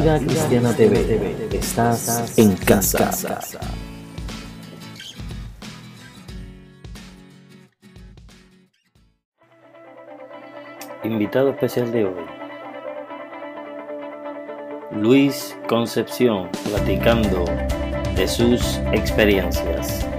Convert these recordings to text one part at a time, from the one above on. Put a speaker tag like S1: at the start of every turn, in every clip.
S1: Vida Cristiana TV. Estás en casa. Invitado especial de hoy. Luis Concepción platicando de sus experiencias.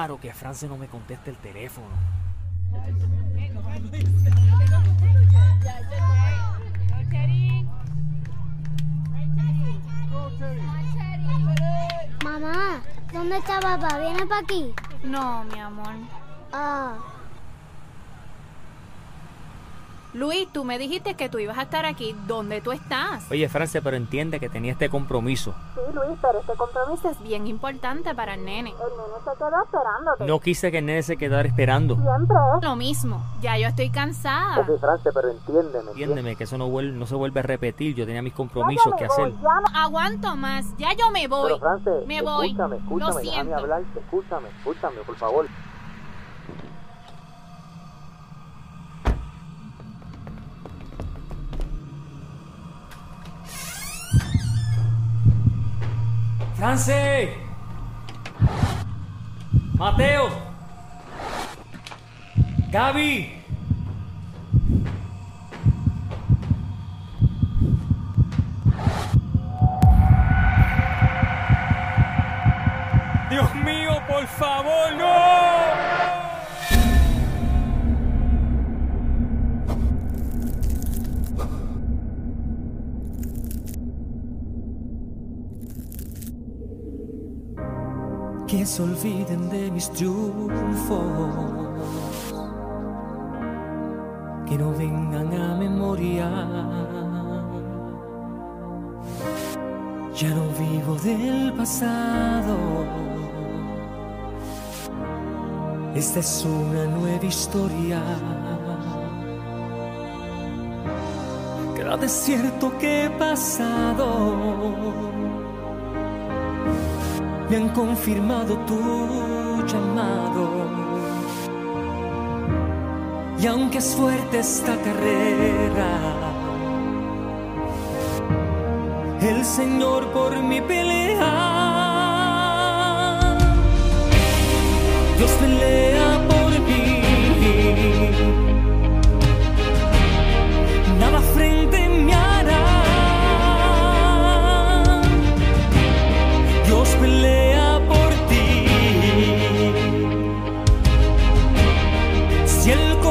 S2: Raro que France no me conteste el teléfono.
S3: Mamá, ¿dónde está papá? ¿Viene para aquí?
S4: No, mi amor.
S3: Ah,
S4: Luis, tú me dijiste que tú ibas a estar aquí. ¿Dónde tú estás?
S2: Oye, France, pero entiende que tenía este compromiso.
S4: Sí, Luis, pero este compromiso es bien importante para el nene.
S3: el nene se quedó esperándote.
S2: No quise que el nene se quedara esperando.
S3: Siempre es.
S4: Lo mismo. Ya yo estoy cansada.
S1: France, pero entiéndeme.
S2: Entiéndeme que eso no, vuel- no se vuelve a repetir. Yo tenía mis compromisos que hacer.
S4: No aguanto más. Ya yo me voy. me voy.
S1: escúchame,
S4: Lo
S1: escúchame, déjame
S4: siento.
S1: hablar, escúchame, escúchame, por favor.
S2: ¡France! ¡Mateo! ¡Gaby!
S5: Es una nueva historia. Cada desierto que he pasado me han confirmado tu llamado. Y aunque es fuerte esta carrera, el Señor por mi pelea. Dios pelea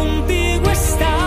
S5: contigo está,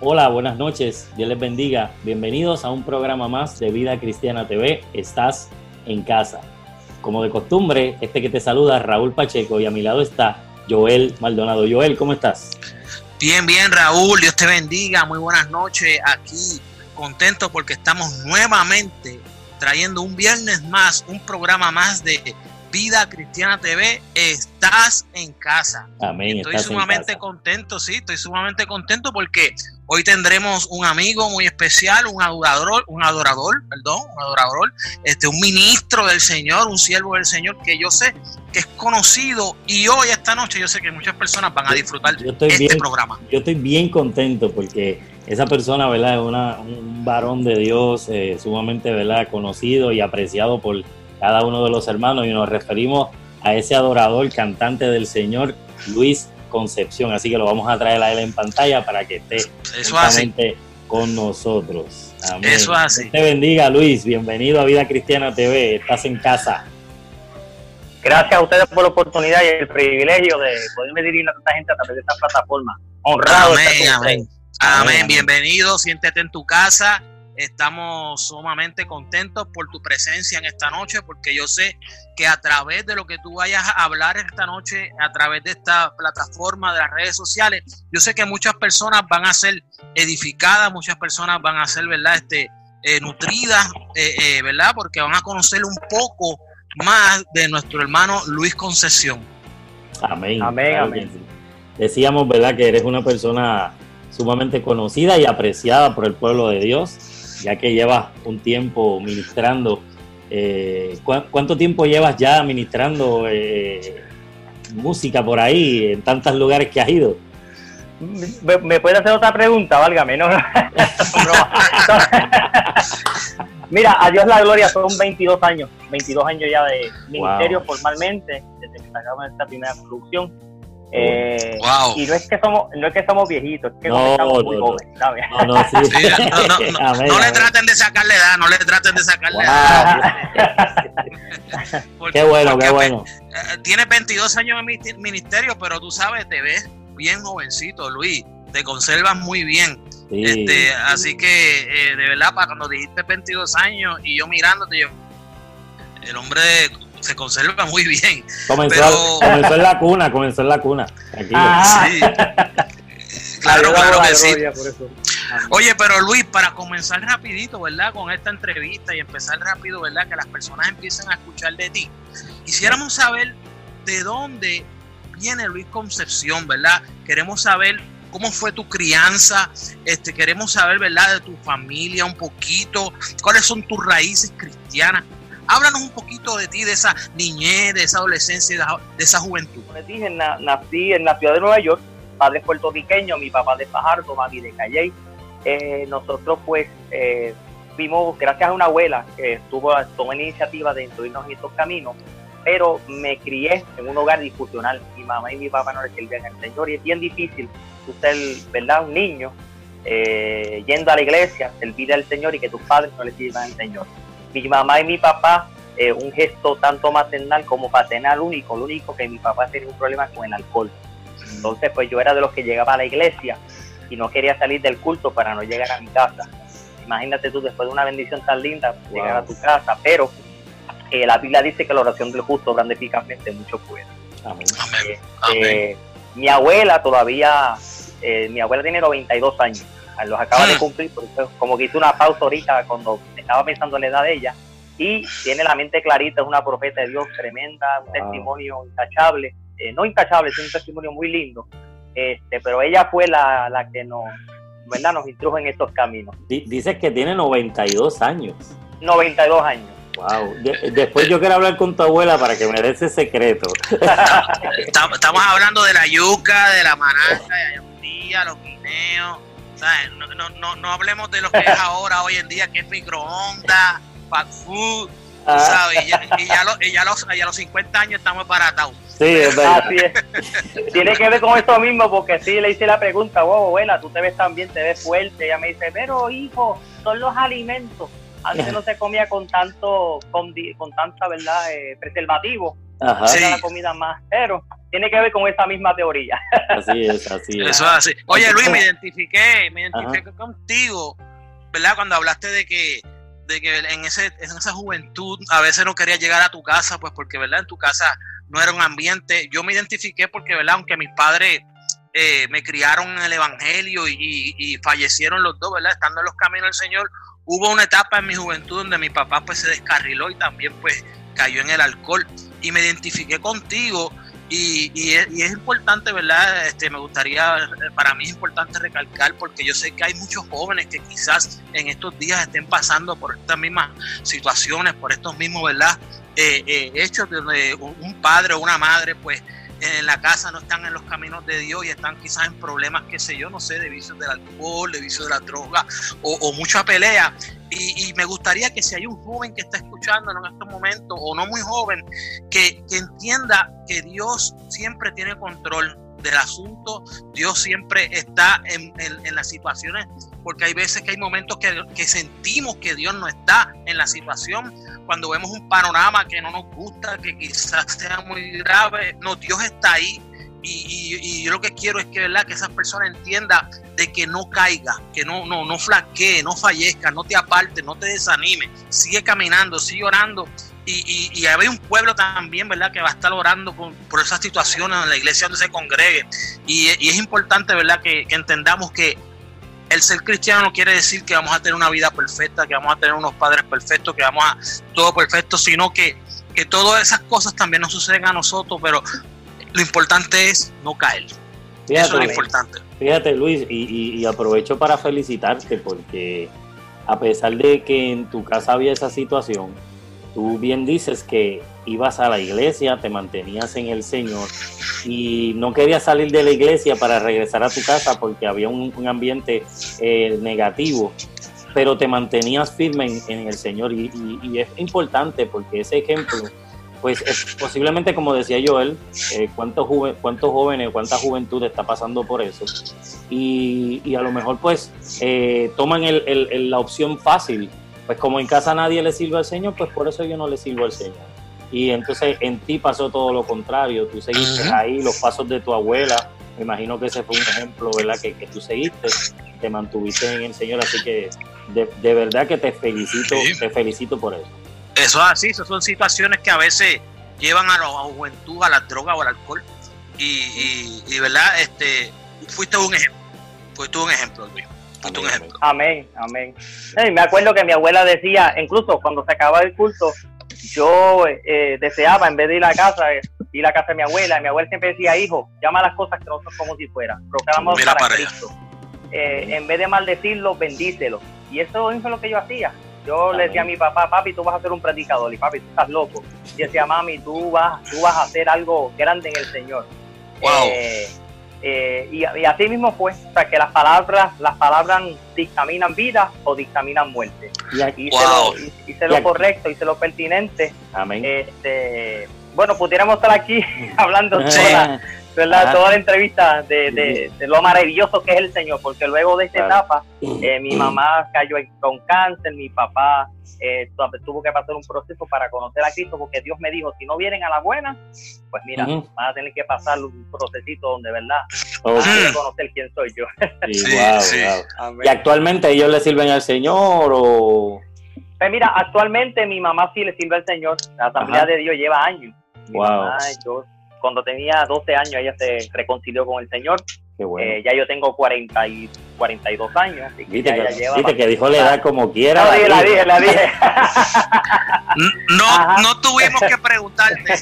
S1: Hola, buenas noches, Dios les bendiga. Bienvenidos a un programa más de Vida Cristiana TV. Estás en casa. Como de costumbre, este que te saluda Raúl Pacheco y a mi lado está Joel Maldonado. Joel, ¿cómo estás?
S6: Bien, bien, Raúl, Dios te bendiga. Muy buenas noches. Aquí contento porque estamos nuevamente trayendo un viernes más, un programa más de Vida Cristiana TV. Estás en casa.
S1: Amén.
S6: Estoy
S1: estás en
S6: sumamente
S1: casa.
S6: contento, sí, estoy sumamente contento porque hoy tendremos un amigo muy especial, un adorador, un adorador, perdón, un adorador, este, un ministro del Señor, un siervo del Señor que yo sé que es conocido y hoy esta noche yo sé que muchas personas van a disfrutar
S1: estoy
S6: este
S1: bien,
S6: programa.
S1: yo estoy bien contento porque esa persona, ¿verdad? Es una- un varón de Dios eh, sumamente, ¿verdad? Conocido y apreciado por cada uno de los hermanos y nos referimos a ese adorador, cantante del Señor, Luis Concepción. Así que lo vamos a traer a él en pantalla para que esté
S6: Eso hace.
S1: juntamente con nosotros. Amén.
S6: Eso hace.
S1: Dios te bendiga, Luis. Bienvenido a Vida Cristiana TV. Estás en casa.
S7: Gracias a ustedes por la oportunidad y el privilegio de poderme dirigir a tanta gente a través de esta plataforma. Honrado.
S6: Amén,
S7: con
S6: amén. Amén,
S1: Amén.
S6: bienvenido, siéntete en tu casa. Estamos sumamente contentos por tu presencia en esta noche, porque yo sé que a través de lo que tú vayas a hablar esta noche, a través de esta plataforma de las redes sociales, yo sé que muchas personas van a ser edificadas, muchas personas van a ser, ¿verdad? Este, eh, nutridas, eh, eh, ¿verdad? Porque van a conocer un poco más de nuestro hermano Luis Concesión.
S1: Amén.
S7: Amén,
S1: Claro
S7: amén.
S1: que sí. Decíamos, ¿verdad?, que eres una persona sumamente conocida y apreciada por el pueblo de Dios, ya que llevas un tiempo ministrando. Eh, ¿cu- ¿Cuánto tiempo llevas ya ministrando eh, música por ahí, en tantos lugares que has ido?
S7: ¿Me, me puede hacer otra pregunta? Válgame, no. Mira, a Dios la gloria, son 22 años, 22 años ya de ministerio
S1: Wow.
S7: formalmente, desde que sacamos esta primera producción. Eh,
S6: Wow.
S7: Y no es que somos, no es que somos viejitos, es que
S1: No,
S7: estamos muy jóvenes.
S1: No, no, sí.
S6: Sí, no, no, no,
S1: Amén,
S6: no le traten de sacarle edad, no le traten de sacarle
S1: Wow.
S6: edad. porque-
S1: Qué bueno, qué bueno.
S6: eh, Tienes 22 años en mi ministerio, pero tú sabes, te ves bien jovencito, Luis. Te conservas muy bien.
S1: Sí.
S6: Este, así que, eh, de verdad, para cuando dijiste 22 años y yo mirándote, yo, el hombre se conserva muy bien.
S1: Comenzó,
S6: pero-
S1: comenzó en la cuna, comenzó en la cuna.
S6: Sí. Claro, claro
S7: la
S6: que sí. Oye, pero Luis, para comenzar rapidito, ¿verdad? Con esta entrevista y empezar rápido, ¿verdad? Que las personas empiecen a escuchar de ti. Quisiéramos saber ¿de dónde viene Luis Concepción, verdad? Queremos saber cómo fue tu crianza, este, queremos saber, ¿verdad?, de tu familia un poquito, cuáles son tus raíces cristianas. Háblanos un poquito de ti, de esa niñez, de esa adolescencia, de esa- juventud.
S7: Como les dije, na- nací en la ciudad de Nueva York, padre puertorriqueño, mi papá de Fajardo, mami de Calley. Eh, nosotros pues eh, fuimos, gracias a una abuela que estuvo, tomó la iniciativa de incluirnos en estos caminos, pero me crié en un hogar disfuncional. Mi mamá y mi papá no le servían al Señor y es bien difícil ser, ¿verdad?, un niño eh, yendo a la iglesia, servir al Señor y que tus padres no le sirvan al Señor. Mi mamá y mi papá eh, un gesto tanto maternal como paternal único, lo único que mi papá tenía un problema con el alcohol. Entonces, pues yo era de los que llegaba a la iglesia y no quería salir del culto para no llegar a mi casa. Imagínate tú, después de una bendición tan linda, llegar a tu casa, pero eh, la Biblia dice que la oración del justo grande eficazmente mucho puede.
S1: Amén.
S6: Amén.
S7: Eh, mi abuela todavía, eh, mi abuela tiene 92 años, los acaba de
S6: Mm.
S7: cumplir, por eso como que hice una pausa ahorita cuando estaba pensando en la edad de ella, y tiene la mente clarita, es una profeta de Dios tremenda, un
S1: Wow.
S7: testimonio intachable, eh, no intachable, es un testimonio muy lindo, este, pero ella fue la, la que nos, ¿verdad? nos introdujo en estos caminos.
S1: Di- Dices que tiene 92 años.
S7: 92 años.
S1: Wow. De- después yo quiero hablar con tu abuela para que me dé ese secreto.
S6: Estamos, hablando de la yuca, de la maraca, de la yandía, los guineos. ¿Sabes? No, no, no, no hablemos de lo que es ahora, hoy en día, que es microondas, fast food,
S1: Ah,
S6: ¿sabes? Y ya, y ya, lo- y ya los, y a los 50 años estamos baratados.
S1: sí, es verdad.
S7: Así es. Tiene que ver con esto mismo, porque sí le hice la pregunta, wow, abuela, tú te ves tan bien, te ves fuerte. Ella me dice, pero hijo, son los alimentos. Antes no se comía con tanto, con, con tanta, ¿verdad?, eh, preservativo.
S1: Ajá,
S6: Sí.
S7: Era la comida más, pero tiene que ver con esa misma teoría.
S1: así es, así es.
S6: Eso es así. Oye, Luis, me identifiqué, me identifiqué
S1: Ajá.
S6: contigo, ¿verdad? Cuando hablaste de que, de que en, ese, en esa juventud a veces no quería llegar a tu casa, pues porque, ¿verdad? En tu casa no era un ambiente. Yo me identifiqué porque, ¿verdad? Aunque mis padres eh, me criaron en el Evangelio y, y- y fallecieron los dos, ¿verdad? Estando en los caminos del Señor, hubo una etapa en mi juventud donde mi papá pues se descarriló y también pues cayó en el alcohol y me identifiqué contigo y, y es, importante, ¿verdad? Este, me gustaría, para mí es importante recalcar porque yo sé que hay muchos jóvenes que quizás en estos días estén pasando por estas mismas situaciones, por estos mismos, ¿verdad? Eh, eh, hechos donde un un padre o una madre, pues, en la casa no están en los caminos de Dios y están quizás en problemas, qué sé yo, no sé, de vicios del alcohol, de vicios de la droga o, mucha pelea. Y, me gustaría que si hay un joven que está escuchando en estos momentos, o no muy joven, que entienda que Dios siempre tiene control del asunto, Dios siempre está en, en- las situaciones, porque hay veces que hay momentos que, que sentimos que Dios no está en la situación, cuando vemos un panorama que no nos gusta, que quizás sea muy grave, no, Dios está ahí. Y, y- y yo lo que quiero es que, ¿verdad? que esa persona entienda de que no caiga, que no, no, no flaquee, no fallezca, no te aparte, no te desanime, sigue caminando, sigue orando. Y, y, y hay un pueblo también, ¿verdad?, que va a estar orando por, por esas situaciones en la iglesia donde se congregue. Y, y es importante, ¿verdad?, que, que entendamos que el ser cristiano no quiere decir que vamos a tener una vida perfecta, que vamos a tener unos padres perfectos, que vamos a todo perfecto, sino que, que todas esas cosas también nos suceden a nosotros, pero lo importante es no caer. Eso es lo
S1: Fíjate,
S6: importante.
S1: fíjate Luis, y, y- y aprovecho para felicitarte porque a pesar de que en tu casa había esa situación, tú bien dices que ibas a la iglesia, te mantenías en el Señor y no querías salir de la iglesia para regresar a tu casa porque había un, ambiente eh, negativo, pero te mantenías firme en, el Señor y, es importante porque ese ejemplo, pues es- posiblemente como decía Joel, eh, cuántos, juve- cuántos jóvenes, cuánta juventud está pasando por eso y, a lo mejor pues eh, toman el- la opción fácil, pues como en casa nadie le sirve al Señor, pues por eso yo no le sirvo al Señor. Y entonces en ti pasó todo lo contrario, tú seguiste ahí los pasos de tu abuela, me imagino que ese fue un ejemplo, ¿verdad? Que, que tú seguiste, te mantuviste en el Señor, así que de, de verdad que te felicito,
S6: Sí.
S1: te felicito por eso.
S6: Eso es así, esas son situaciones que a veces llevan a la juventud a la droga o al alcohol. Y, y, y, verdad, este, fuiste un ejemplo. Fuiste un ejemplo, Luis.
S1: Amén,
S6: ejemplo.
S7: Amén, amén. Eh, me acuerdo que mi abuela decía, incluso cuando se acababa el culto, yo eh, deseaba, en vez de ir a casa, eh, ir a casa de mi abuela. Mi abuela siempre decía, hijo, llama las cosas que no son como si fueran. Proclamamos para. Cristo. Eh, en vez de maldecirlo, bendícelo. Y eso es lo que yo hacía. Yo le decía a mi papá, papi, tú vas a ser un predicador. Y papi, tú estás loco. Y decía, mami, tú vas, tú vas a hacer algo grande en el Señor.
S6: Wow.
S7: Eh, y, y así mismo fue. O sea, que las palabras, las palabras dictaminan vida o dictaminan muerte.
S1: Y aquí-
S7: Hice,
S6: Wow.
S7: lo, hice lo
S1: Ya.
S7: correcto, hice lo pertinente.
S1: amén.
S7: Este, bueno, pudiéramos estar aquí hablando
S6: Sí.
S7: toda, ¿verdad? Toda la entrevista de, de- de lo maravilloso que es el Señor, porque luego de esta
S1: Claro.
S7: etapa, eh, mi mamá cayó con cáncer, mi papá eh, tu- tuvo que pasar un proceso para conocer a Cristo, porque Dios me dijo, si no vienen a la buena, pues mira, van a tener que pasar un procesito donde, ¿verdad?
S1: Ok,
S7: Van a conocer quién soy yo.
S1: sí,
S6: Sí,
S1: wow,
S6: sí.
S1: wow.
S7: Amén.
S1: ¿Y actualmente ellos le sirven al Señor o...?
S7: Pues mira, actualmente mi mamá sí le sirve al Señor. La Asamblea
S1: Ajá.
S7: de Dios lleva años. Mi
S1: Wow.
S7: mamá, yo, cuando tenía 12 años, ella se reconcilió con el Señor.
S1: Qué bueno.
S7: Eh, ya yo tengo 40 y 42 años. Así que
S1: Viste,
S7: ya
S1: que,
S7: ella lleva
S1: viste que dijo la edad como quiera.
S7: No, dije, la dije, la dije.
S6: No,
S7: Ajá.
S6: no tuvimos que preguntarte.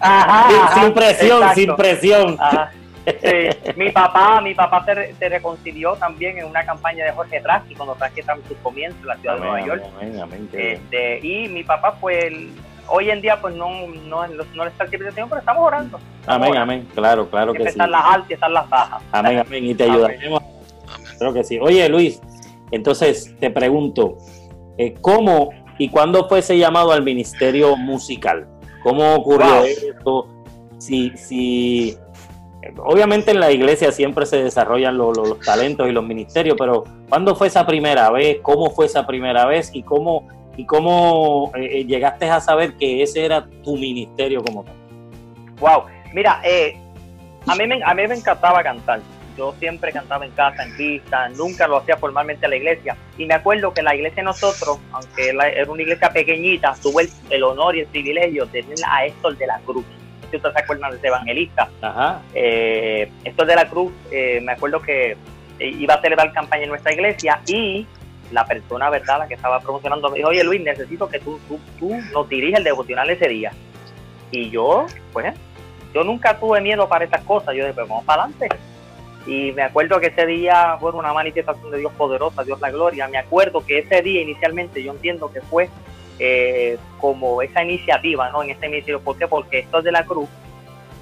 S7: Ajá,
S1: Sin,
S7: ajá,
S1: sin presión,
S7: exacto.
S1: sin presión.
S7: Ajá. Sí. Mi papá, mi papá se, re- se reconcilió también en una campaña de Jorge Trasky cuando Trasky estaba en sus comienzos en la ciudad de Nueva York.
S1: amén, amén.
S7: Este, y mi papá, pues, el- hoy en día, pues, no, no, no le está el pero estamos orando. Estamos
S1: Amén,
S7: orando.
S1: amén, claro, claro que sí.
S7: están las altas y están las bajas.
S1: Amén, amén, y te
S7: Amén.
S1: ayudaremos. Creo que sí. Oye, Luis, entonces te pregunto, eh, ¿cómo y cuándo fue ese llamado al ministerio musical? ¿Cómo ocurrió
S7: Wow.
S1: esto? Si, si, obviamente en la iglesia siempre se desarrollan lo- lo- los talentos y los ministerios, pero ¿cuándo fue esa primera vez? ¿Cómo fue esa primera vez? ¿Y cómo, y cómo eh, eh, llegaste a saber que ese era tu ministerio como tal?
S7: Wow. Mira, eh, a, mí me, a mí me encantaba cantar. Yo siempre cantaba en casa, en pista, nunca lo hacía formalmente en la iglesia. Y me acuerdo que la iglesia de nosotros, aunque era una iglesia pequeñita, tuvo el, el honor y el privilegio de tener a Héctor de la Cruz. Si ustedes se acuerdan de ese evangelista.
S1: Ajá,
S7: Eh, Héctor de la Cruz, eh, me acuerdo que iba a celebrar campaña en nuestra iglesia y la persona, ¿verdad?, la que estaba promocionando me dijo, oye Luis, necesito que tú, tú, tú nos diriges el devocional ese día. Y yo, pues, yo nunca tuve miedo para estas cosas, yo dije, pues vamos para adelante. Y me acuerdo que ese día fue una manifestación de Dios poderosa, Dios la gloria. Me acuerdo que ese día inicialmente yo entiendo que fue eh, como esa iniciativa, ¿no? En este ministerio. ¿Por qué? Porque esto de la cruz,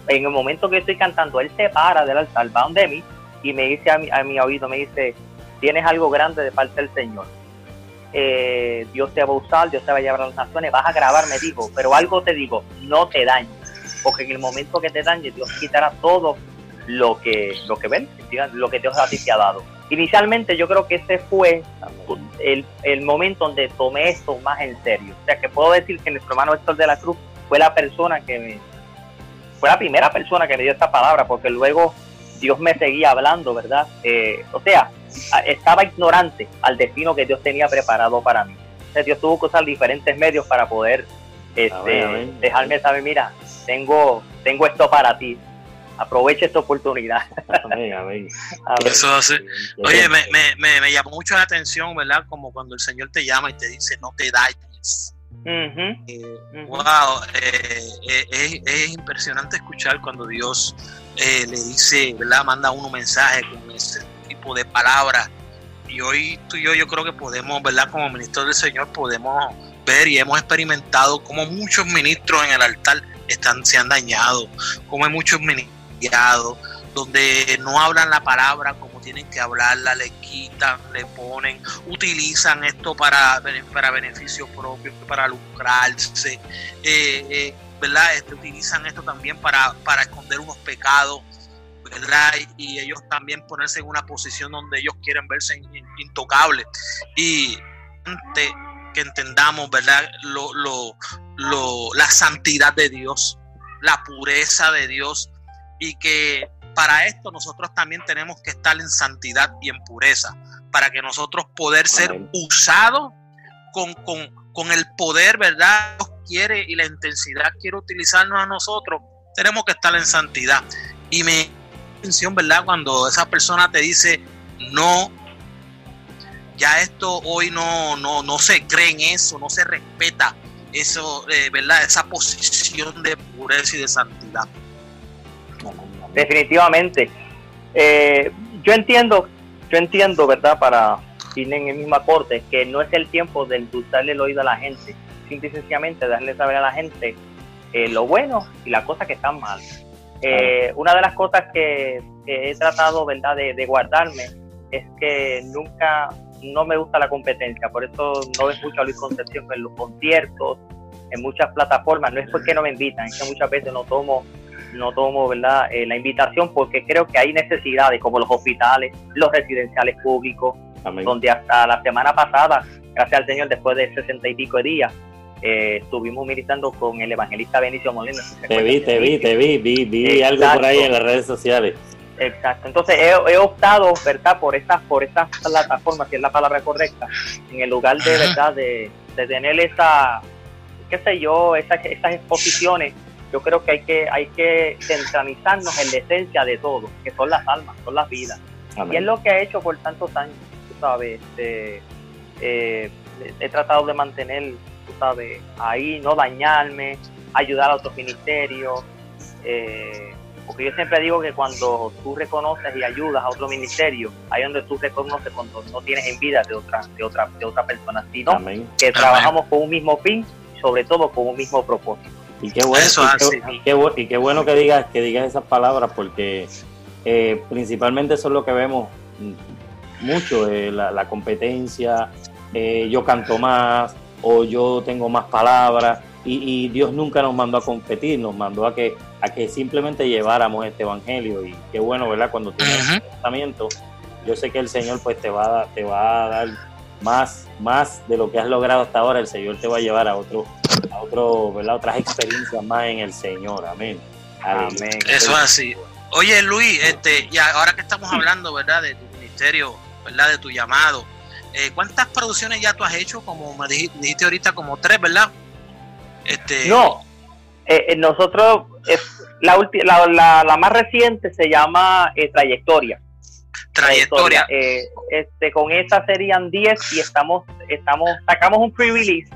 S7: en el momento que estoy cantando, él se para del altar, va de mí y me dice a mi, a mi oído, me dice, tienes algo grande de parte del Señor. Eh, Dios te va a usar, Dios te va a llevar a las naciones, vas a grabar, me dijo, pero algo te digo, no te dañes, porque en el momento que te dañes, Dios quitará todo lo que, lo que ven, lo que Dios a ti te ha dado. Inicialmente yo creo que ese fue el, momento donde tomé esto más en serio. O sea que puedo decir que nuestro hermano Héctor de la Cruz fue la persona que me, fue la primera persona que me dio esta palabra, porque luego Dios me seguía hablando, ¿verdad? Eh, o sea, estaba ignorante al destino que Dios tenía preparado para mí. O sea, Dios tuvo que usar diferentes medios para poder este, dejarme saber, mira, tengo, tengo esto para ti. Aprovecha esta oportunidad.
S1: Amén, amén.
S7: Amén.
S6: Eso hace. Oye, me, me, me, me llamó mucho la atención, ¿verdad? Como cuando el Señor te llama y te dice, no te dañes.
S7: Ujú,
S6: Eh,
S7: ujú.
S6: Wow, eh, eh, es, es impresionante escuchar cuando Dios eh, le dice, ¿verdad? Manda uno mensaje con ese de palabras. Y hoy tú y yo, yo creo que podemos, ¿verdad? Como ministros del Señor, podemos ver y hemos experimentado cómo muchos ministros en el altar están, se han dañado, como hay muchos ministros donde no hablan la palabra como tienen que hablarla, le quitan, le ponen, utilizan esto para, para beneficio propio, para lucrarse, eh, eh, ¿verdad? Este, utilizan esto también para, para esconder unos pecados, ¿verdad? Y, y ellos también ponerse en una posición donde ellos quieren verse in- in- intocables. Y ante que entendamos, ¿verdad? Lo, lo, lo, la santidad de Dios, la pureza de Dios y que para esto nosotros también tenemos que estar en santidad y en pureza, para que nosotros poder ser usados con, con, con el poder, ¿verdad? Dios quiere y la intensidad quiere utilizarnos a nosotros, tenemos que estar en santidad. Y me atención, ¿verdad? Cuando esa persona te dice, no, ya esto hoy no, no, no se cree en eso, no se respeta eso, eh, ¿verdad? Esa posición de pureza y de santidad.
S7: Definitivamente. Eh, yo entiendo, yo entiendo, ¿verdad? Para ir en el mismo acorde, que no es el tiempo de endulzarle el oído a la gente, simple y sencillamente darle saber a la gente eh, lo bueno y las cosas que están mal. Eh, una de las cosas que, que he tratado, ¿verdad?, de, de, guardarme es que nunca, no me gusta la competencia, por eso no escucho a Luis Concepción en los conciertos, en muchas plataformas, no es porque no me invitan, es que muchas veces no tomo no tomo verdad eh, la invitación porque creo que hay necesidades como los hospitales, los residenciales públicos, Amén. donde hasta la semana pasada, gracias al Señor, después de sesenta y pico de días, eh, estuvimos militando con el evangelista Benicio Molina.
S1: Te vi, te vi, te vi, vi, vi algo por ahí en las redes sociales.
S7: Exacto, entonces he, he, optado, ¿verdad?, por estas, por estas plataformas, que es la palabra correcta, en el lugar de, ¿verdad?, de, de tener esa, qué sé yo, esas, esas exposiciones yo creo que hay que hay que centralizarnos en la esencia de todo, que son las almas, son las vidas. Amén. Y es lo que he hecho por tantos años, tú sabes, este, eh, he tratado de mantener, sabes, ahí, no dañarme, ayudar a otros ministerios, eh, porque yo siempre digo que cuando tú reconoces y ayudas a otro ministerio, ahí es donde tú reconoces cuando no tienes envidia de otra, de otra, de otra persona, sino Amén. que trabajamos Amén. con un mismo fin, sobre todo con un mismo propósito.
S1: Y qué bueno, Eso y, qué, y, qué, y, qué, bueno que digas, que digas esas palabras, porque eh, principalmente eso es lo que vemos mucho, eh, la, la, competencia, eh, yo canto más o yo tengo más palabras, y, y, Dios nunca nos mandó a competir, nos mandó a que, a que simplemente lleváramos este evangelio, y qué bueno, ¿verdad? Cuando tienes uh -huh. tratamiento, yo sé que el Señor pues te va, a, te va a dar más, más de lo que has logrado hasta ahora, el Señor te va a llevar a otro a otro, ¿verdad? otras experiencias más en el Señor. Amén.
S6: Amén. Eso es así. Oye, Luis, este, y ahora que estamos hablando, ¿verdad? De tu ministerio, ¿verdad? De tu llamado. Eh, ¿Cuántas producciones ya tú has hecho? Como me dijiste, dijiste ahorita, como tres, ¿verdad?
S7: Este... No, eh, nosotros, eh, la, la, la, la, más reciente se llama eh, Trayectoria.
S6: Trayectoria.
S7: este, con esa serían 10 y estamos, estamos, sacamos un pre-release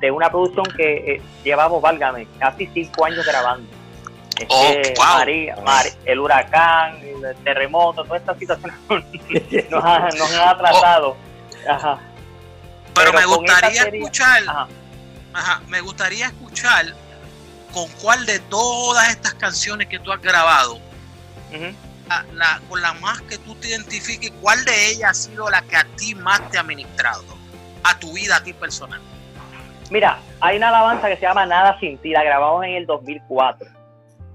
S7: de una producción que llevamos, válgame, casi cinco años grabando. Es
S6: oh, wow.
S7: María, María, el huracán, el terremoto, todas estas situaciones nos, ha, nos han atrasado. Oh. Ajá.
S6: Pero, Pero, me gustaría serie, escuchar, ajá. Ajá, me gustaría escuchar con cuál de todas estas canciones que tú has grabado, uh -huh. la, la, con la más que tú te identifiques, cuál de ellas ha sido la que a ti más te ha ministrado, a tu vida, a ti personal.
S7: Mira, hay una alabanza que se llama Nada sin ti, la grabamos en el 2004.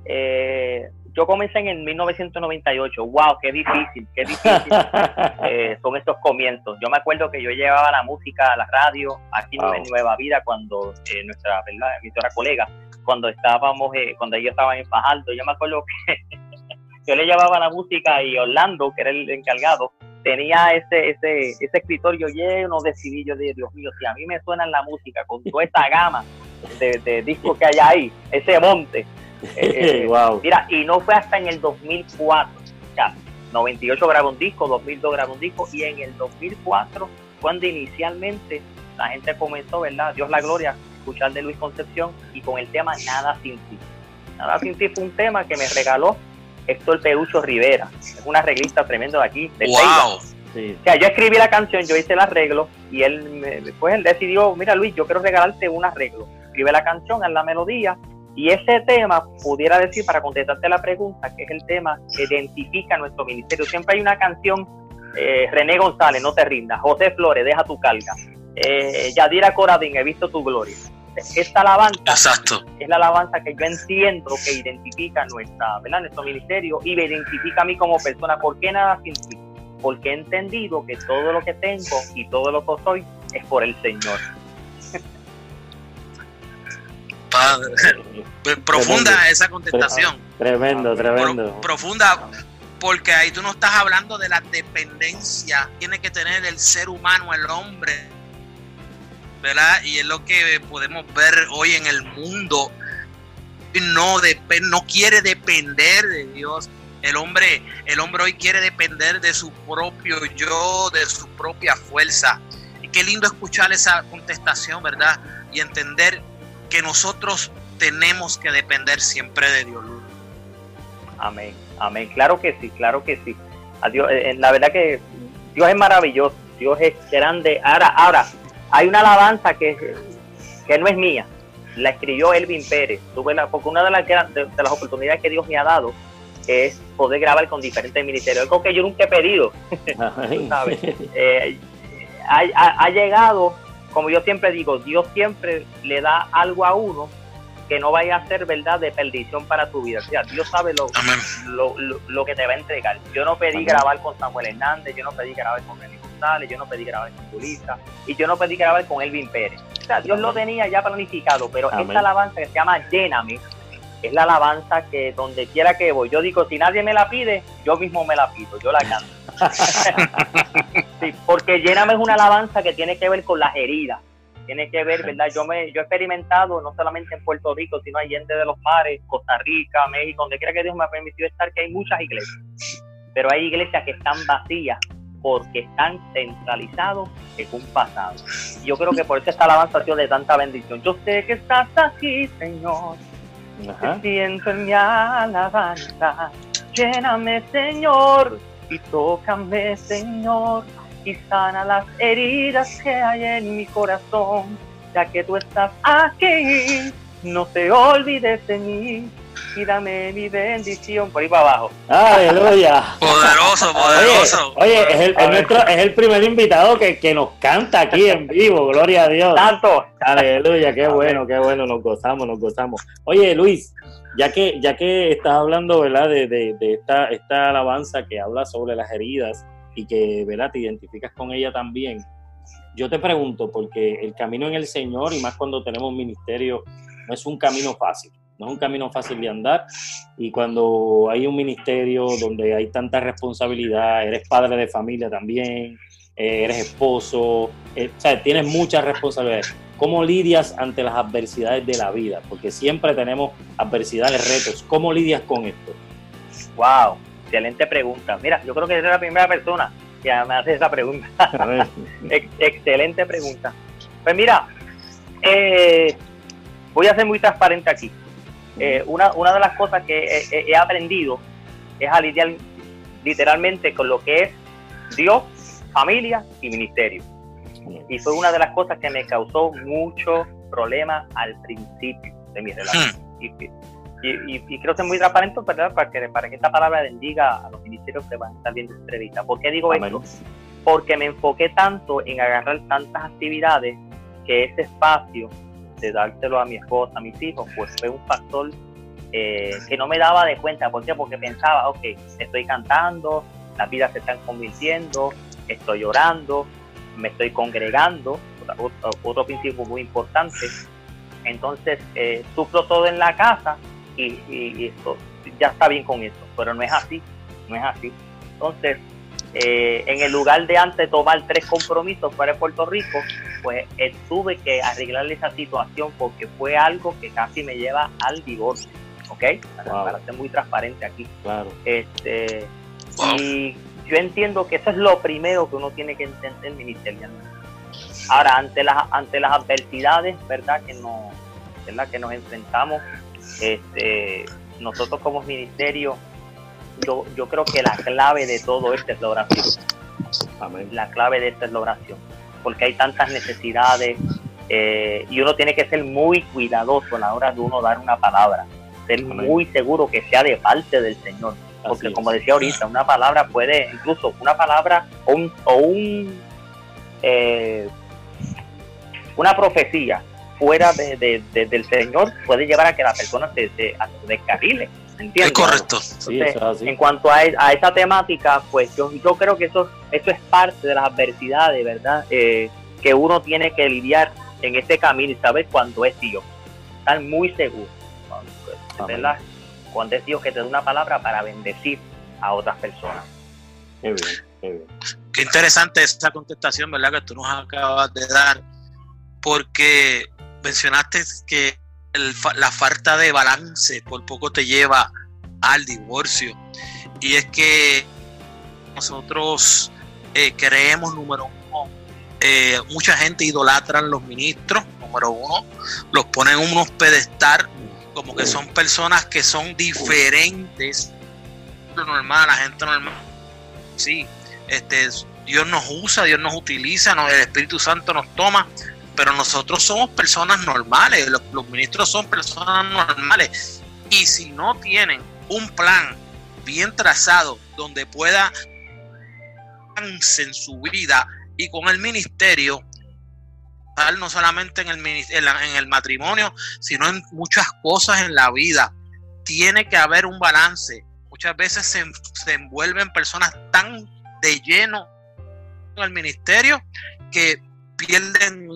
S7: Eh, yo comencé en el 1998. ¡Wow! ¡Qué difícil! ¡Qué difícil eh, son estos comienzos! Yo me acuerdo que yo llevaba la música a la radio aquí wow. en Nueva Vida cuando eh, nuestra ¿verdad? nuestra colega, cuando estábamos, eh, cuando ellos estaban en Fajardo. Yo me acuerdo que yo le llevaba la música y Orlando, que era el encargado, tenía ese, ese, ese escritorio lleno de CD, yo dije, Dios mío, si a mí me suena la música con toda esta gama de, de discos que hay ahí, ese monte. Eh, wow. Mira, y no fue hasta en el 2004, o sea, 98 grabó un disco, 2002 grabó un disco, y en el 2004, cuando inicialmente la gente comenzó, ¿verdad? Dios la gloria, escuchar de Luis Concepción y con el tema Nada sin ti. Nada sin ti fue un tema que me regaló Héctor Perucho Rivera, es un arreglista tremendo de aquí, de
S6: wow.
S7: Sí. O sea, yo escribí la canción, yo hice el arreglo y él me, después él decidió, mira Luis, yo quiero regalarte un arreglo. Escribe la canción, en la melodía y ese tema, pudiera decir, para contestarte la pregunta, que es el tema que identifica nuestro ministerio. Siempre hay una canción, eh, René González, No te rindas, José Flores, Deja tu carga, eh, Yadira Coradín, He visto tu gloria esta alabanza
S6: Exacto.
S7: es la alabanza que yo entiendo que identifica nuestra, ¿verdad? nuestro ministerio y me identifica a mí como persona. ¿Por qué nada sin ti? Porque he entendido que todo lo que tengo y todo lo que soy es por el Señor.
S6: Profunda tremendo. esa contestación.
S1: Tremendo, tremendo.
S6: Pro, profunda, porque ahí tú no estás hablando de la dependencia tiene que tener el ser humano, el hombre, ¿verdad? Y es lo que podemos ver hoy en el mundo. No, no quiere depender de Dios. El hombre, el hombre hoy quiere depender de su propio yo, de su propia fuerza. Y qué lindo escuchar esa contestación, ¿verdad? Y entender que nosotros tenemos que depender siempre de Dios.
S7: Amén, amén. Claro que sí, claro que sí. Adiós. eh, la verdad que Dios es maravilloso, Dios es grande. Ahora, ahora, hay una alabanza que, que no es mía, la escribió Elvin Pérez. Tuve la, porque una de las, gran- de, de las oportunidades que Dios me ha dado es poder grabar con diferentes ministerios. Algo que yo nunca he pedido. Tú sabes. Eh, ha, ha- ha llegado, como yo siempre digo, Dios siempre le da algo a uno que no vaya a ser verdad de perdición para tu vida. O sea, Dios sabe lo, lo, lo- lo que te va a entregar. Yo no pedí
S1: Amén.
S7: grabar con Samuel Hernández, yo no pedí grabar con René González, yo no pedí grabar con Julita y yo no pedí grabar con Elvin Pérez. O sea, Dios lo tenía ya planificado, pero
S1: Amén.
S7: esta alabanza que se llama Lléname es la alabanza que donde quiera que voy, yo digo, si nadie me la pide, yo mismo me la pido, yo la canto. sí, porque Lléname es una alabanza que tiene que ver con las heridas. Tiene que ver, ¿verdad? Yo me yo he experimentado no solamente en Puerto Rico, sino allende de los mares, Costa Rica, México, donde quiera que Dios me ha permitido estar, que hay muchas iglesias. Pero hay iglesias que están vacías porque están centralizados en un pasado. Y Yo creo que por eso esta alabanza ha sido de tanta bendición. Yo sé que estás aquí, Señor.
S1: Ajá.
S7: Te siento en mi alabanza. Lléname, Señor, y tócame, Señor, y sana las heridas que hay en mi corazón. Ya que tú estás aquí, no te olvides de mí y dame mi bendición. Por ahí para abajo.
S1: Aleluya.
S6: Poderoso, poderoso.
S1: Oye, oye, es el, es nuestro- es el primer invitado que, que nos canta aquí en vivo, gloria a Dios.
S7: Tanto.
S1: Aleluya, qué bueno, qué bueno, nos gozamos, nos gozamos. Oye, Luis, ya que, ya que estás hablando, ¿verdad? De, de, de esta, esta alabanza que habla sobre las heridas y que, ¿verdad? Te identificas con ella también. Yo te pregunto, porque el camino en el Señor, y más cuando tenemos ministerio, no es un camino fácil, no es un camino fácil de andar. Y cuando hay un ministerio donde hay tanta responsabilidad, eres padre de familia también, eh, eres esposo, eh, o sea, tienes muchas responsabilidades. ¿Cómo lidias ante las adversidades de la vida? Porque siempre tenemos adversidades, retos. ¿Cómo lidias con esto?
S7: Wow, excelente pregunta. Mira, yo creo que eres la primera persona que me hace esa pregunta.
S1: A ver,
S7: Ex- excelente pregunta. Pues mira, eh, voy a ser muy transparente aquí. Eh, una, una de las cosas que he, aprendido es a lidiar literalmente con lo que es Dios, familia y ministerio. Y fue una de las cosas que me causó muchos problemas al principio de mi relación. Y, y, y- y quiero ser muy transparente ¿verdad? Para, que, para que esta palabra bendiga a los ministerios que van a estar viendo esta entrevista. ¿Por qué digo
S1: Amén.
S7: esto? Porque me enfoqué tanto en agarrar tantas actividades que ese espacio de dárselo a mi esposa, a mis hijos, pues fue un factor eh, que no me daba de cuenta. ¿Por qué? Porque pensaba, ok, estoy cantando, las vidas se están convirtiendo, estoy orando, me estoy congregando, otro, otro principio muy importante. Entonces, eh, suplo todo en la casa y, y- y esto ya está bien con eso, pero no es así, no es así. Entonces, eh, en el lugar de antes tomar tres compromisos para Puerto Rico, pues eh, tuve que arreglar esa situación porque fue algo que casi me lleva al divorcio, ¿ok? Para,
S1: Wow.
S7: para ser muy transparente aquí.
S1: claro.
S7: Este,
S6: Wow.
S7: y yo entiendo que eso es lo primero que uno tiene que entender ministerialmente. Ahora, ante las, ante las adversidades, ¿verdad? Que nos, ¿verdad? Que nos enfrentamos, este, nosotros como ministerio, yo, yo creo que la clave de todo esto es la oración.
S1: Amén.
S7: La clave de esto es la oración. Porque hay tantas necesidades eh, y uno tiene que ser muy cuidadoso a la hora de uno dar una palabra. Ser
S1: Amén.
S7: muy seguro que sea de parte del Señor porque como decía ahorita, una palabra puede, incluso una palabra o un, o un eh, una profecía fuera de, de- de- del Señor puede llevar a que la persona se, se, se descarrile. ¿entiendes?
S6: Es correcto.
S7: Entonces,
S1: es
S7: en cuanto a, a esa temática, pues yo, yo creo que eso, eso es parte de las adversidades, ¿verdad? Eh, que uno tiene que lidiar en este camino y saber cuándo es Dios. Estar muy seguro,
S1: Amén.
S7: ¿verdad? Cuando es Dios que te da una palabra para bendecir a otras personas.
S1: Qué bien, qué bien.
S6: Qué interesante esta contestación, ¿verdad? Que tú nos acabas de dar, porque mencionaste que la falta de balance por poco te lleva al divorcio. Y es que nosotros eh, creemos, número uno, eh, mucha gente idolatra a los ministros, número uno, los ponen en unos pedestal como que son personas que son diferentes normal, la gente normal. Sí, este, Dios nos usa, Dios nos utiliza, el Espíritu Santo nos toma, pero nosotros somos personas normales, los, ministros son personas normales. Y si no tienen un plan bien trazado donde pueda en su vida y con el ministerio, no solamente en el, en el matrimonio, sino en muchas cosas en la vida. Tiene que haber un balance. Muchas veces se, se envuelven personas tan de lleno en el ministerio que pierden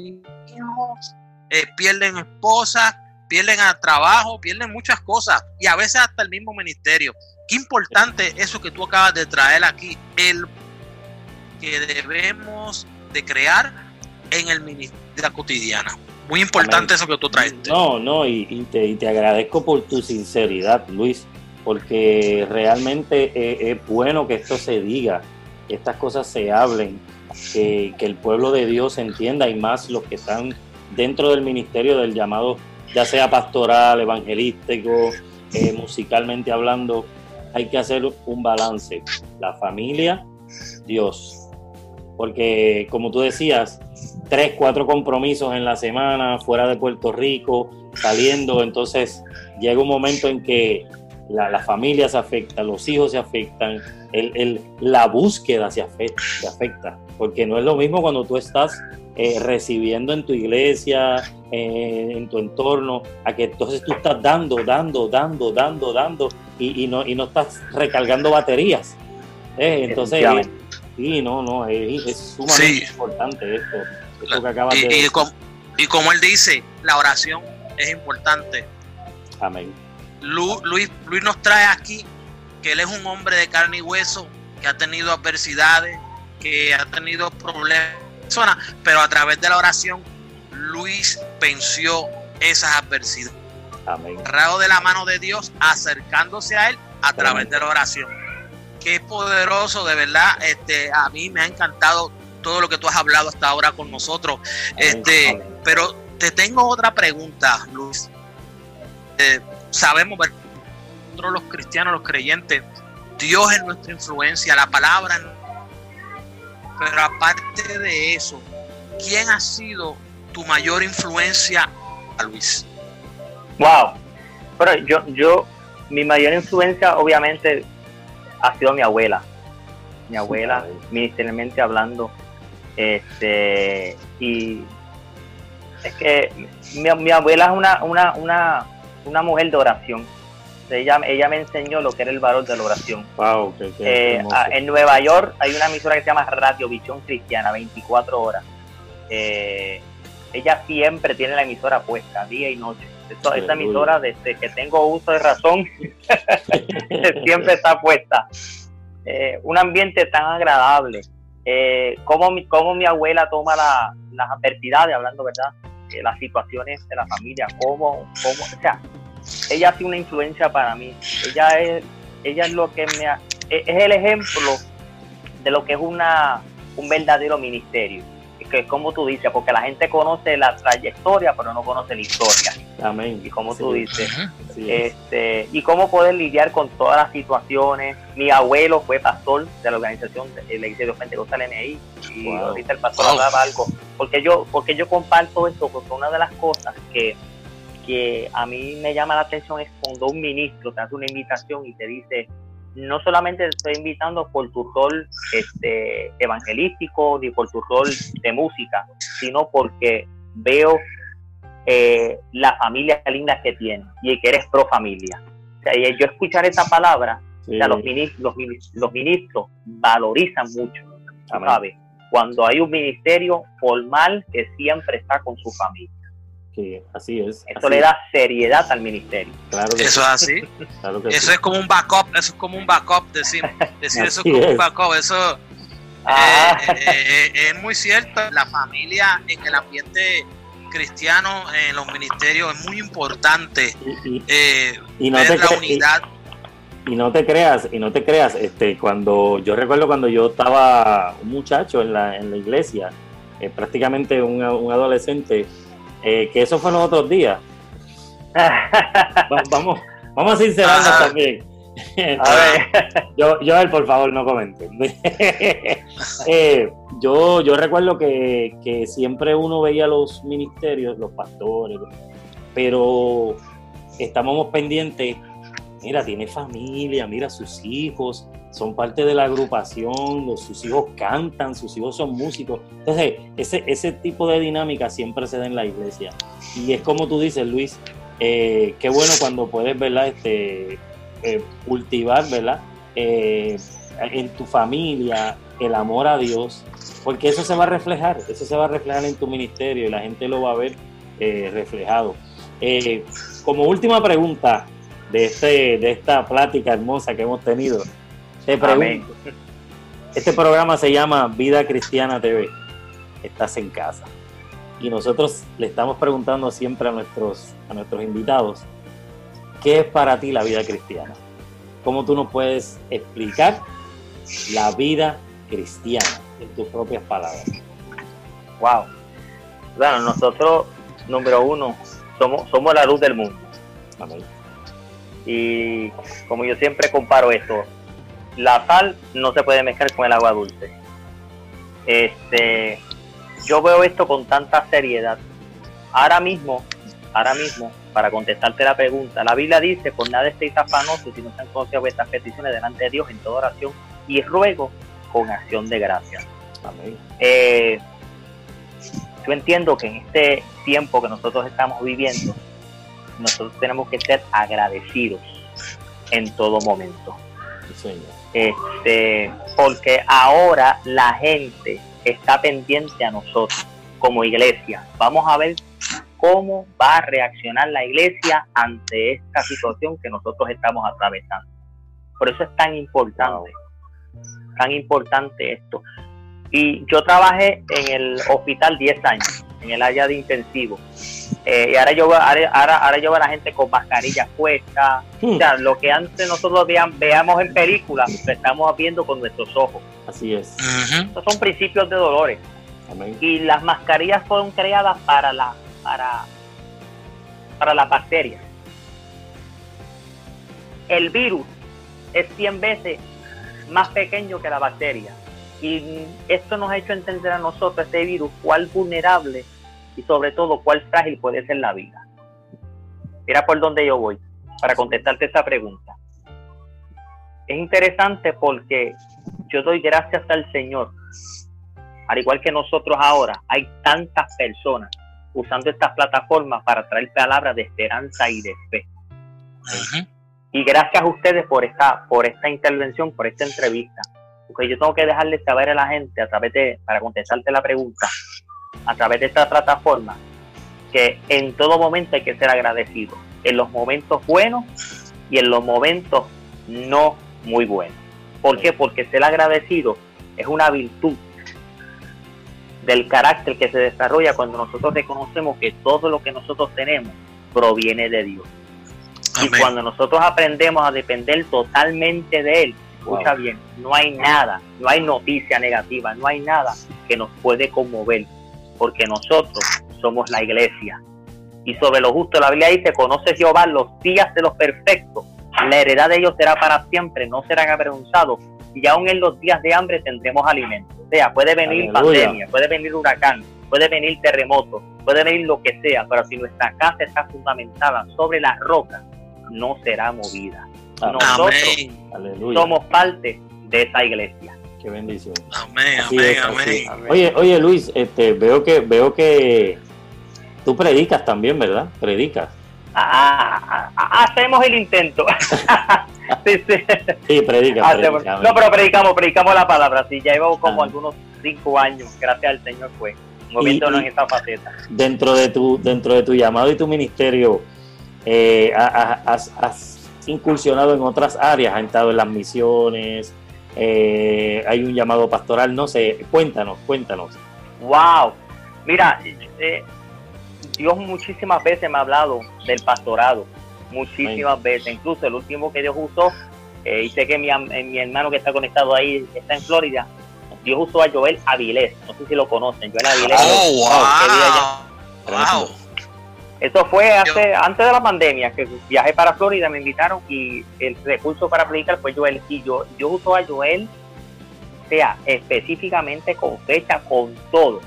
S6: hijos, eh, pierden esposas, pierden a trabajo, pierden muchas cosas y a veces hasta el mismo ministerio. Qué importante eso que tú acabas de traer aquí, el que debemos de crear en el ministerio cotidiana. Muy importante eso que tú traes.
S1: No, no, y, te, y, te, agradezco por tu sinceridad, Luis, porque realmente es, es bueno que esto se diga, que estas cosas se hablen, que, el pueblo de Dios entienda y más los que están dentro del ministerio del llamado ya sea pastoral, evangelístico, eh, musicalmente hablando, hay que hacer un balance. La familia, Dios. Porque como tú decías, tres, cuatro compromisos en la semana, fuera de Puerto Rico, saliendo, entonces llega un momento en que la, familia se afecta, los hijos se afectan, el, la búsqueda se afecta, se afecta, porque no es lo mismo cuando tú estás eh, recibiendo en tu iglesia, eh, en tu entorno, a que entonces tú estás dando, dando, dando, dando, dando y, no, y no estás recargando baterías. Eh, entonces, sí, no, no, es, sumamente importante esto, esto que acabas
S6: y,
S1: de
S6: y, como, y como él dice, la oración es importante.
S1: Amén.
S6: Luis, Luis nos trae aquí que él es un hombre de carne y hueso, que ha tenido adversidades, que ha tenido problemas pero a través de la oración, Luis venció esas adversidades.
S1: Amén.
S6: De la mano de Dios, acercándose a Él a través de la oración. Qué poderoso, de verdad. Este, a mí me ha encantado todo lo que tú has hablado hasta ahora con nosotros. Este, pero te tengo otra pregunta, Luis. Eh, sabemos, nosotros los cristianos, los creyentes, Dios es nuestra influencia, la palabra pero aparte de eso, ¿quién ha sido tu mayor influencia, Luis?
S7: Wow. Pero yo, yo, mi mayor influencia obviamente ha sido mi abuela. Mi abuela, ministerialmente hablando. Este, y es que mi, mi abuela es una, una, una, una mujer de oración ella, ella me enseñó lo que era el valor de la oración.
S1: Wow,
S7: eh, en Nueva York hay una emisora que se llama Radio Visión Cristiana, 24 horas. Eh, ella siempre tiene la emisora puesta, día y noche. esta emisora, desde que tengo uso de razón, siempre está puesta. Eh, un ambiente tan agradable. Eh, como, mi, como mi abuela toma la, las adversidades, hablando, ¿verdad? Las situaciones de la familia, cómo, cómo, o sea, ella ha sido una influencia para mí. Ella es, ella es lo que me es el ejemplo de lo que es una un verdadero ministerio. Que es como tú dices, porque la gente conoce la trayectoria, pero no conoce la historia.
S1: Amén.
S7: Y como tú dices, este, y cómo poder lidiar con todas las situaciones. Mi abuelo fue pastor de la organización de la Iglesia de Pentecostal NI, y ahorita el pastor hablaba algo. Porque yo, porque yo comparto esto, porque una de las cosas que que a mí me llama la atención es cuando un ministro te hace una invitación y te dice, no solamente te estoy invitando por tu rol este, evangelístico ni por tu rol de música, sino porque veo eh, la familia linda que tienes y que eres pro familia. O sea, yo escuchar esa palabra, los, ministros, los, ministros valorizan mucho, ¿sabes? Cuando hay un ministerio formal que siempre está con su familia
S1: así es.
S7: Esto le da seriedad al ministerio.
S6: Claro eso es así. eso es como un backup, eso es como un backup, decir, decir eso es como un backup, eso ah. eh, eh, eh, es muy cierto. La familia en el ambiente cristiano, en los ministerios, es muy importante
S1: y, no ver la unidad. Y, no te creas, y no te creas, este, cuando yo recuerdo cuando yo estaba un muchacho en la, en la iglesia, prácticamente un, un adolescente, eh, que eso fue los otros días. vamos, vamos a sincerarnos también.
S7: A ver.
S1: Yo, Joel, por favor, no comenten. Eh, yo, yo recuerdo que, que siempre uno veía los ministerios, los pastores, pero estábamos pendientes, mira, tiene familia, mira sus hijos, son parte de la agrupación, los, sus hijos cantan, sus hijos son músicos. Entonces, ese, ese tipo de dinámica siempre se da en la iglesia. Y es como tú dices, Luis, eh, qué bueno cuando puedes, ¿verdad? Este, eh, cultivar, ¿verdad? Eh, en tu familia el amor a Dios, porque eso se va a reflejar, eso se va a reflejar en tu ministerio y la gente lo va a ver reflejado. Como última pregunta de, este, de esta plática hermosa que hemos tenido, te
S7: Amén.
S1: pregunto, este programa se llama Vida Cristiana TV, estás en casa. Y nosotros le estamos preguntando siempre a nuestros, a nuestros invitados, ¿qué es para ti la vida cristiana? ¿Cómo tú nos puedes explicar la vida cristiana en tus propias palabras?
S7: Wow. Bueno, nosotros, número uno, somos, somos la luz del mundo.
S1: Amén.
S7: Y como yo siempre comparo esto, la sal no se puede mezclar con el agua dulce. Este, yo veo esto con tanta seriedad. Ahora mismo, ahora mismo, para contestarte la pregunta, la Biblia dice, por nada estéis afanosos si no sean conocidas vuestras peticiones delante de Dios en toda oración y ruego con acción de gracias.
S1: Amén.
S7: Eh, yo entiendo que en este tiempo que nosotros estamos viviendo, nosotros tenemos que ser agradecidos en todo momento.
S1: Sí, Señor.
S7: Este, porque ahora la gente está pendiente a nosotros como iglesia. Vamos a ver cómo va a reaccionar la iglesia ante esta situación que nosotros estamos atravesando. Por eso es tan importante, tan importante esto. Y yo trabajé en el hospital 10 años, en el área de intensivo. Eh, y ahora yo, ahora, ahora, yo veo a la gente con mascarillas puestas. O sea, lo que antes nosotros veamos en películas, lo estamos viendo con nuestros ojos.
S1: Así es.
S7: Estos son principios de dolores.
S1: Amén.
S7: Y las mascarillas fueron creadas para la, para, para las bacterias. El virus es 100 veces más pequeño que la bacteria. Y esto nos ha hecho entender a nosotros, este virus, cuál vulnerable y sobre todo cuál frágil puede ser la vida. Mira por dónde yo voy para contestarte esa pregunta. Es interesante porque yo doy gracias al Señor al igual que nosotros ahora, hay tantas personas usando estas plataformas para traer palabras de esperanza y de fe. Y gracias a ustedes por esta, por esta intervención, por esta entrevista. Porque yo tengo que dejarles saber a la gente a través de, para contestarte la pregunta, a través de esta plataforma, que en todo momento hay que ser agradecido. En los momentos buenos y en los momentos no muy buenos. ¿Por qué? Porque ser agradecido es una virtud del carácter que se desarrolla cuando nosotros reconocemos que todo lo que nosotros tenemos proviene de Dios. Y cuando nosotros aprendemos a depender totalmente de Él, escucha
S1: Wow.
S7: bien, no hay nada, no hay noticia negativa, no hay nada que nos puede conmover, porque nosotros somos la iglesia. Y sobre lo justo, la Biblia dice, conoce Jehová los días de los perfectos, la heredad de ellos será para siempre, no serán avergonzados, y aún en los días de hambre tendremos alimento. O sea, puede venir
S1: Aleluya.
S7: pandemia, puede venir huracán, puede venir terremoto, puede venir lo que sea, pero si nuestra casa está fundamentada sobre la roca, no será movida. Nosotros
S6: Amén.
S7: Somos parte de esa iglesia.
S1: Qué bendición.
S6: Amén.
S1: Así
S6: Amén.
S1: es,
S6: Amén.
S1: Oye, oye Luis, este, veo que veo que tú predicas también, ¿verdad? Predicas.
S7: Ah, ah, ah, hacemos el intento. Sí, sí.
S1: Sí.
S7: Hacemos-
S1: predicas,
S7: No, pero predicamos, predicamos la palabra. Sí, ya llevamos como
S1: Ah.
S7: algunos cinco años, gracias al Señor, pues, moviéndonos
S1: y-
S7: en esta faceta.
S1: Dentro de tu dentro de tu llamado y tu ministerio, eh, ha- ha- has, has incursionado en otras áreas, has estado en las misiones, eh, hay un llamado pastoral, no sé, cuéntanos, cuéntanos.
S7: Wow. Mira, eh, Dios muchísimas veces me ha hablado del pastorado, muchísimas veces. Incluso el último que Dios usó, eh, y sé que mi, eh, mi hermano que está conectado ahí está en Florida, Dios usó a Joel Avilés, no sé si lo conocen, Joel Avilés.
S6: Oh, wow. Wow.
S7: Eso fue hace, antes de la pandemia, que viajé para Florida, me invitaron y el recurso para predicar fue Joel. Y yo, yo uso a Joel, o sea, específicamente con fecha, con todo,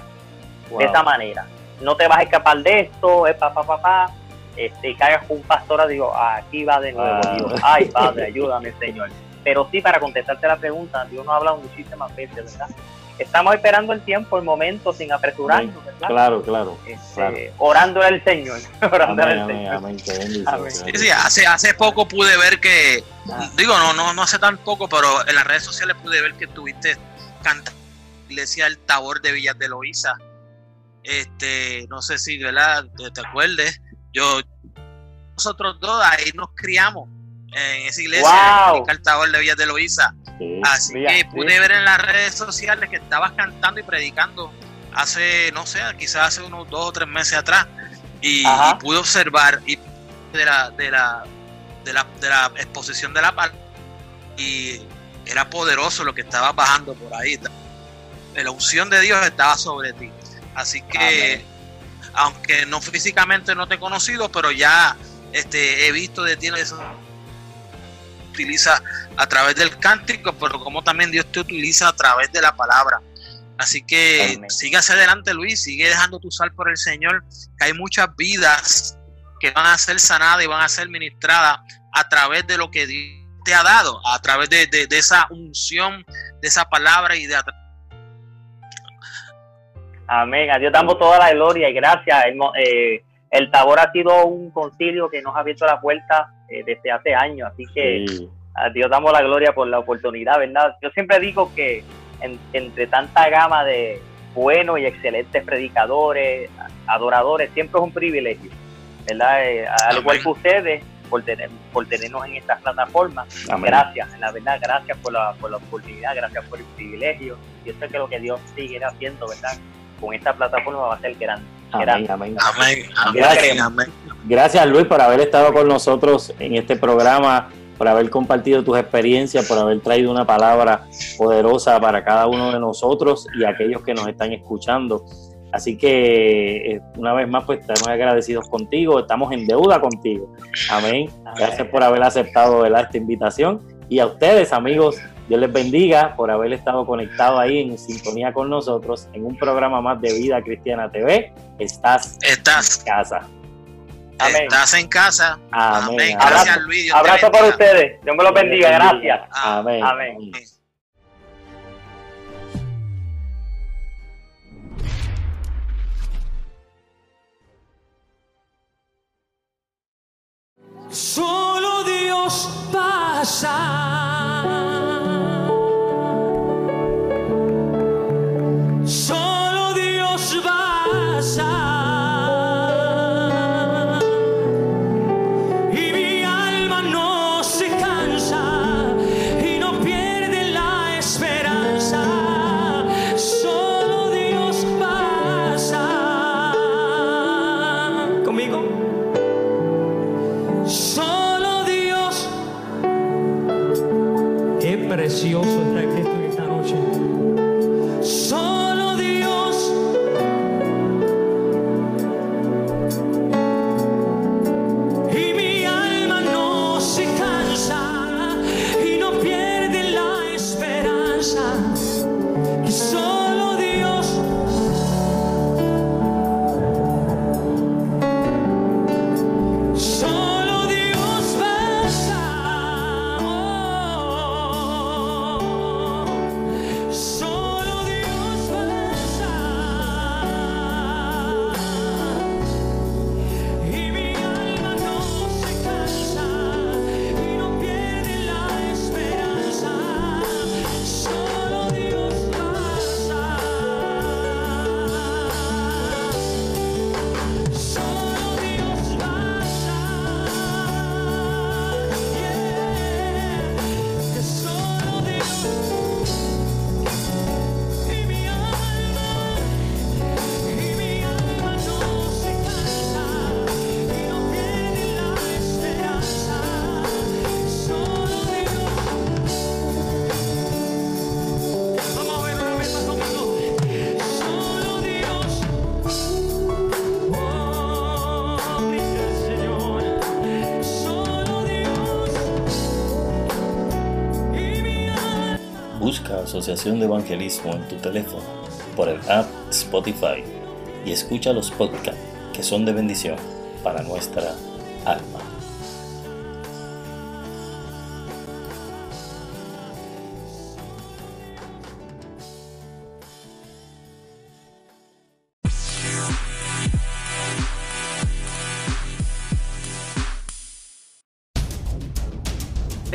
S7: de esa manera. No te vas a escapar de esto, es papá, papá, pa, pa. Este, caigas con un pastor, digo, aquí va de nuevo. Dios. Ay, Padre, ayúdame, Señor. Pero sí, para contestarte la pregunta, Dios nos ha hablado muchísimas veces, ¿verdad? Estamos esperando el tiempo, el momento, sin apresurarnos, ¿verdad?
S1: Claro, claro.
S7: Este,
S1: claro.
S7: Orándole al Señor. Orándole
S1: Amén,
S7: al
S1: amén,
S7: Señor.
S1: amén.
S6: Sí, hace, hace poco pude ver que, digo, no, no, no hace tan poco, pero en las redes sociales pude ver que tuviste cantando en la iglesia El Tabor de Villas de Loíza. Este, no sé si, ¿verdad? Te, te acuerdes. Yo, nosotros dos ahí nos criamos en esa iglesia,
S7: Wow.
S6: en de Villas de Loíza.
S1: Sí.
S6: Así
S7: Mira,
S6: que
S7: sí.
S6: pude ver en las redes sociales que estabas cantando y predicando hace, no sé, quizás hace unos dos o tres meses atrás. Y, pude observar y de la, de la, de la, de la exposición de la palabra. Y era poderoso lo que estaba bajando por ahí. La unción de Dios estaba sobre ti. Así que, aunque no físicamente no te he conocido, pero ya este, he visto de ti eso utiliza a través del cántico, pero como también Dios te utiliza a través de la palabra. Así que sigue hacia adelante, Luis, sigue dejando tu sal por el Señor, que hay muchas vidas que van a ser sanadas y van a ser ministradas a través de lo que Dios te ha dado, a través de, de- de esa unción, de esa palabra y de
S7: Amén. A Dios damos toda la gloria y gracias. Eh, el Tabor ha sido un concilio que nos ha abierto la puerta eh, desde hace años, así que
S1: Sí.
S7: a Dios damos la gloria por la oportunidad, ¿verdad? Yo siempre digo que en- entre tanta gama de buenos y excelentes predicadores, adoradores, siempre es un privilegio, ¿verdad? Eh, al igual que ustedes, por, tener, por tenernos en estas plataformas.
S1: Amén.
S7: Gracias, la verdad, gracias por la, por la oportunidad, gracias por el privilegio. Yo sé que lo que Dios sigue haciendo, ¿verdad? Con esta plataforma va a ser grande.
S1: Amén, amén.
S6: Amén, amén,
S1: Gracias.
S6: amén.
S1: Gracias Luis por haber estado con nosotros en este programa, por haber compartido tus experiencias, por haber traído una palabra poderosa para cada uno de nosotros y aquellos que nos están escuchando. Así que eh, una vez más pues estamos agradecidos contigo, estamos en deuda contigo. Amén. Gracias por haber aceptado ¿verdad? esta invitación y a ustedes amigos, Dios les bendiga por haber estado conectado ahí en sintonía con nosotros en un programa más de Vida Cristiana TV. Estás
S6: Estás,
S1: en casa.
S7: Amén.
S6: estás en casa.
S1: Amén.
S6: Amén.
S1: Abrazo.
S6: Gracias, Luis. Dios
S7: Abrazo para ustedes. Dios me los bendiga. Gracias.
S1: Amén.
S7: Amén.
S5: Solo Dios pasa. Solo Dios basta. Y mi alma no se cansa y no pierde la esperanza. Solo Dios pasa. Conmigo. Solo Dios. Qué precioso está
S1: Asociación de Evangelismo en tu teléfono por el app Spotify y escucha los podcasts que son de bendición para nuestra alma.